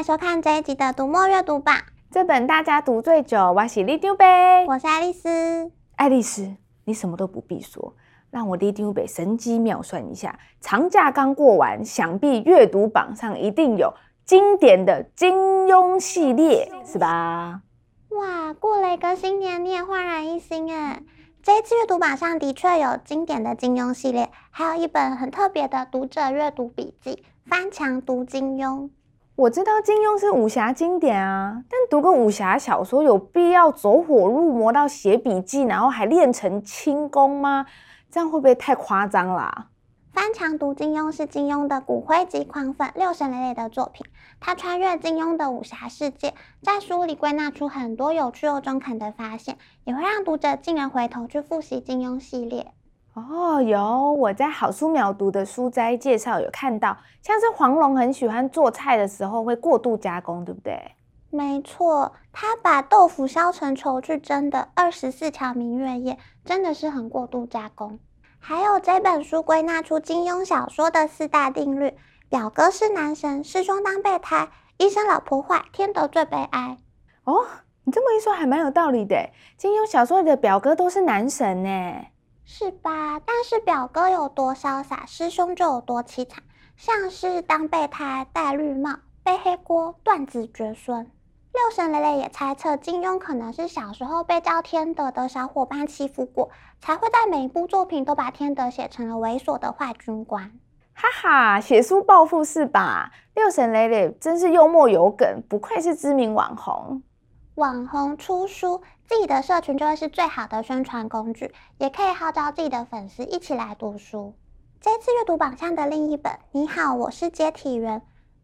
迎收看这一集的读墨阅读榜。这本大家读最久，我是里长伯，我是爱丽丝。爱丽丝，你什么都不必说，让我里长伯神机妙算一下。长假刚过完，想必阅读榜上一定有经典的金庸系列，是吧？哇，过了一个新年，你也焕然一新哎！这一次阅读榜上的确有经典的金庸系列，还有一本很特别的读者阅读笔记——翻墙读金庸。我知道金庸是武侠经典啊，但读个武侠小说有必要走火入魔到写笔记，然后还练成轻功吗？这样会不会太夸张啦？翻墙读金庸是金庸的骨灰级狂粉六神磊磊的作品，他穿越金庸的武侠世界，在书里归纳出很多有趣又中肯的发现，也会让读者竟然回头去复习金庸系列。哦，有我在好书秒读的书斋介绍有看到，像是黄龙很喜欢做菜的时候会过度加工，对不对？没错，他把豆腐削成球去蒸的二十四条明月夜，真的是很过度加工。还有这本书归纳出金庸小说的四大定律：表哥是男神，师兄当备胎，医生老婆坏，天德最悲哀。哦，你这么一说还蛮有道理的，金庸小说里的表哥都是男神呢。是吧？但是表哥有多潇洒，师兄就有多凄惨。像是当备胎、戴绿帽、背黑锅、断子绝孙。六神磊磊也猜测，金庸可能是小时候被叫天德的小伙伴欺负过，才会在每一部作品都把天德写成了猥琐的坏军官。哈哈，写书报复是吧？六神磊磊真是幽默有梗，不愧是知名网红。网红出书，自己的社群就会是最好的宣传工具，也可以号召自己的粉丝一起来读书。这次阅读榜上的另一本《你好，我是接体员》，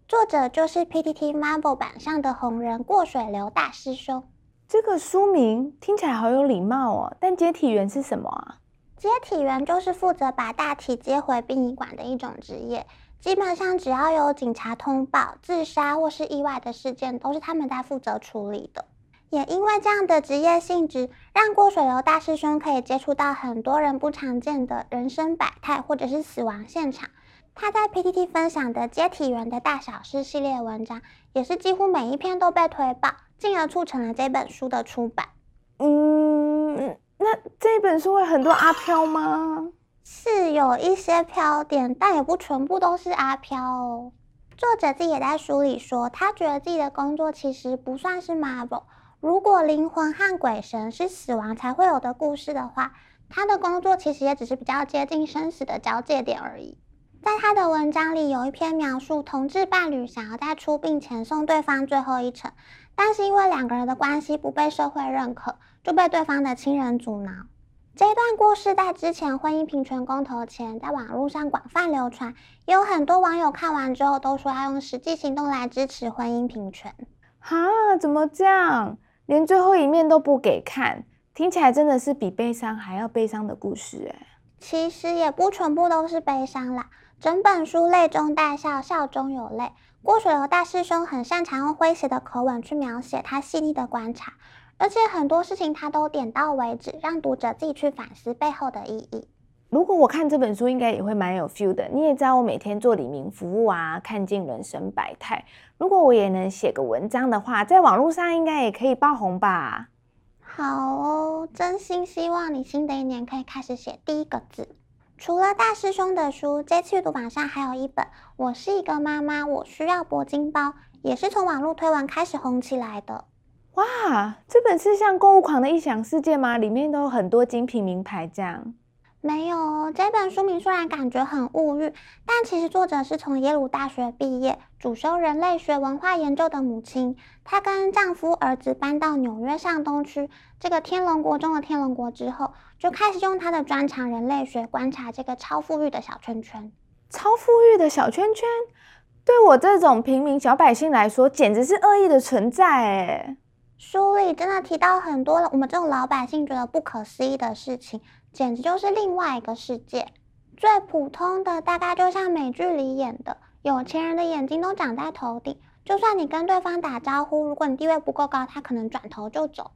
作者就是 PTT Marvel 榜上的红人过水流大师兄。这个书名听起来好有礼貌哦，但接体员是什么啊？接体员就是负责把大体接回殡仪馆的一种职业，基本上只要有警察通报自杀或是意外的事件，都是他们在负责处理的。也因为这样的职业性质，让过水流大师兄可以接触到很多人不常见的人生百态，或者是死亡现场。他在 PTT 分享的接体员的大小事系列文章，也是几乎每一篇都被推爆，进而促成了这本书的出版。嗯，那这本书会很多阿飘吗？是有一些飘点，但也不全部都是阿飘哦。作者自己也在书里说，他觉得自己的工作其实不算是 Marvel。如果灵魂和鬼神是死亡才会有的故事的话，他的工作其实也只是比较接近生死的交界点而已。在他的文章里，有一篇描述同志伴侣想要在出殡前送对方最后一程，但是因为两个人的关系不被社会认可，就被对方的亲人阻挠。这段故事在之前婚姻平权公投前，在网络上广泛流传，也有很多网友看完之后都说要用实际行动来支持婚姻平权。哈，怎么这样？连最后一面都不给看，听起来真的是比悲伤还要悲伤的故事哎。其实也不全部都是悲伤啦，整本书泪中带笑，笑中有泪。郭水流大师兄很擅长用诙谐的口吻去描写他细腻的观察，而且很多事情他都点到为止，让读者自己去反思背后的意义。如果我看这本书，应该也会蛮有 feel 的。你也知道，我每天做李明服务啊，看尽人生百态。如果我也能写个文章的话，在网络上应该也可以爆红吧？好哦，真心希望你新的一年可以开始写第一个字。除了大师兄的书，这次阅读榜上还有一本《我是一个妈妈，我需要铂金包》，也是从网络推文开始红起来的。哇，这本是像购物狂的异想世界吗？里面都有很多精品名牌这样。没有哦，这本书名虽然感觉很物欲，但其实作者是从耶鲁大学毕业，主修人类学文化研究的母亲。她跟丈夫、儿子搬到纽约上东区这个天龙国中的天龙国之后，就开始用她的专长人类学观察这个超富裕的小圈圈。超富裕的小圈圈，对我这种平民小百姓来说，简直是恶意的存在哎。书里真的提到很多我们这种老百姓觉得不可思议的事情。简直就是另外一个世界。最普通的大概就像美剧里演的，有钱人的眼睛都长在头顶，就算你跟对方打招呼，如果你地位不够高，他可能转头就走。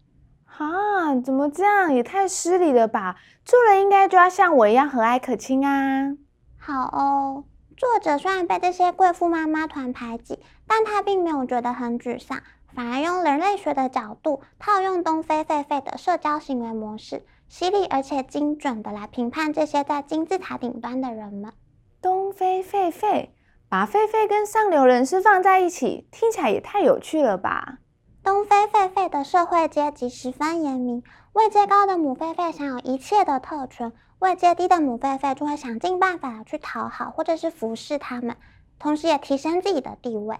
啊，怎么这样？也太失礼了吧！做人应该就要像我一样和蔼可亲啊。好哦，作者虽然被这些贵妇妈妈团排挤，但他并没有觉得很沮丧，反而用人类学的角度套用东非狒狒的社交行为模式，犀利而且精准的来评判这些在金字塔顶端的人们。东非狒狒，把狒狒跟上流人士放在一起，听起来也太有趣了吧？东非狒狒的社会阶级十分严明，位阶高的母狒狒享有一切的特权。位阶低的母狒狒就会想尽办法去讨好或者是服侍他们，同时也提升自己的地位。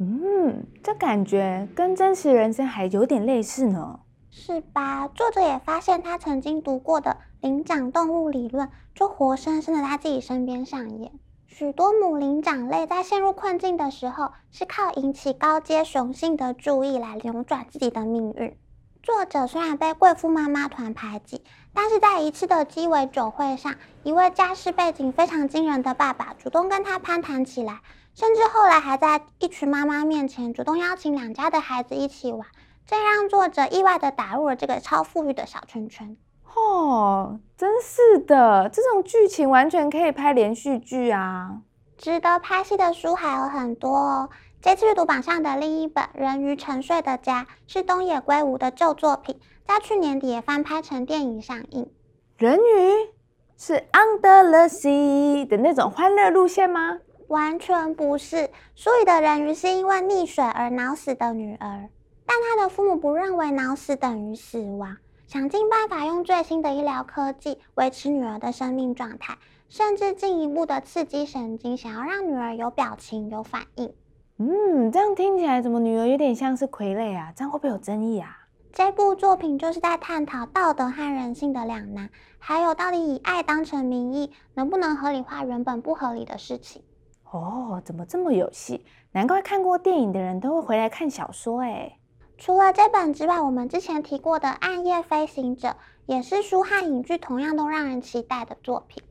嗯，这感觉跟真实人生还有点类似呢，是吧？作者也发现他曾经读过的灵长动物理论，就活生生的在自己身边上演。许多母灵长类在陷入困境的时候，是靠引起高阶雄性的注意来扭转自己的命运。作者虽然被贵妇妈妈团排挤，但是在一次的鸡尾酒会上，一位家世背景非常惊人的爸爸主动跟他攀谈起来，甚至后来还在一群妈妈面前主动邀请两家的孩子一起玩，这让作者意外的打入了这个超富裕的小圈圈。哦，真是的，这种剧情完全可以拍连续剧啊！值得拍戏的书还有很多哦。这次阅读榜上的另一本《人鱼沉睡的家》是东野圭吾的旧作品，在去年底也翻拍成电影上映。人鱼是 Under the Sea 的那种欢乐路线吗？完全不是。书里的人鱼是因为溺水而脑死的女儿，但她的父母不认为脑死等于死亡，想尽办法用最新的医疗科技维持女儿的生命状态，甚至进一步的刺激神经，想要让女儿有表情、有反应。嗯，这样听起来怎么女儿有点像是傀儡啊？这样会不会有争议啊？这部作品就是在探讨道德和人性的两难，还有到底以爱当成名义，能不能合理化原本不合理的事情。哦，怎么这么有戏？难怪看过电影的人都会回来看小说诶。除了这本之外，我们之前提过的《暗夜飞行者》也是书和影剧同样都让人期待的作品。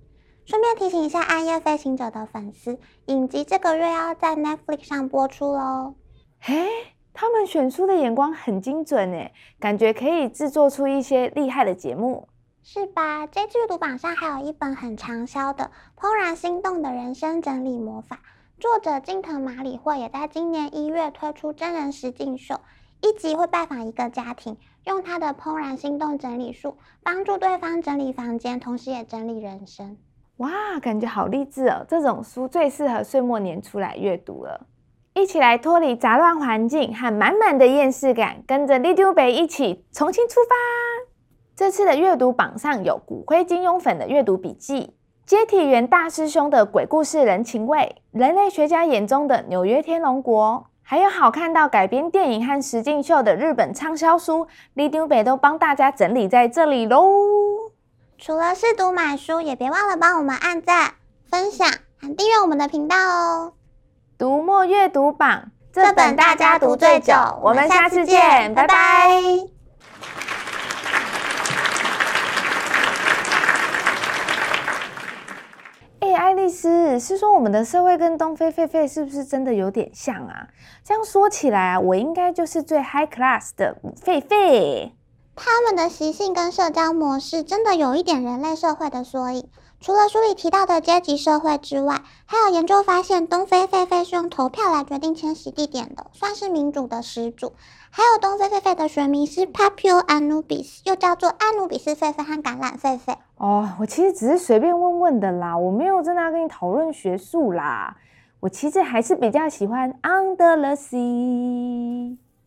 顺便提醒一下《暗夜飞行者》的粉丝，影集这个月要在 Netflix 上播出喽。嘿，他们选书的眼光很精准诶，感觉可以制作出一些厉害的节目，是吧？这次阅读榜上还有一本很畅销的《怦然心动的人生整理魔法》，作者近藤麻里惠也在今年一月推出真人实境秀，一集会拜访一个家庭，用他的怦然心动整理术帮助对方整理房间，同时也整理人生。哇，感觉好励志哦！这种书最适合岁末年初来阅读了。一起来脱离杂乱环境和满满的厌世感，跟着里长伯一起重新出发。这次的阅读榜上有骨灰金庸粉的阅读笔记，接体员大师兄的鬼故事人情味，人类学家眼中的纽约天龙国，还有好看到改编电影和实境秀的日本畅销书，李丢北都帮大家整理在这里喽。除了试读买书，也别忘了帮我们按赞、分享和订阅我们的频道哦。读墨阅读榜，这本大家读最久，我们下次见，拜拜。哎，爱丽丝，是说我们的社会跟东非狒狒是不是真的有点像啊？这样说起来啊，我应该就是最 high class 的狒狒。他们的习性跟社交模式真的有一点人类社会的缩影。除了书里提到的阶级社会之外，还有研究发现，东非狒狒是用投票来决定迁徙地点的，算是民主的始祖。还有东非狒狒的学名是 Papio anubis，又叫做阿努比斯狒狒和橄榄狒狒。哦，我其实只是随便问问的啦，我没有真的要跟你讨论学术啦。我其实还是比较喜欢 Under the Sea。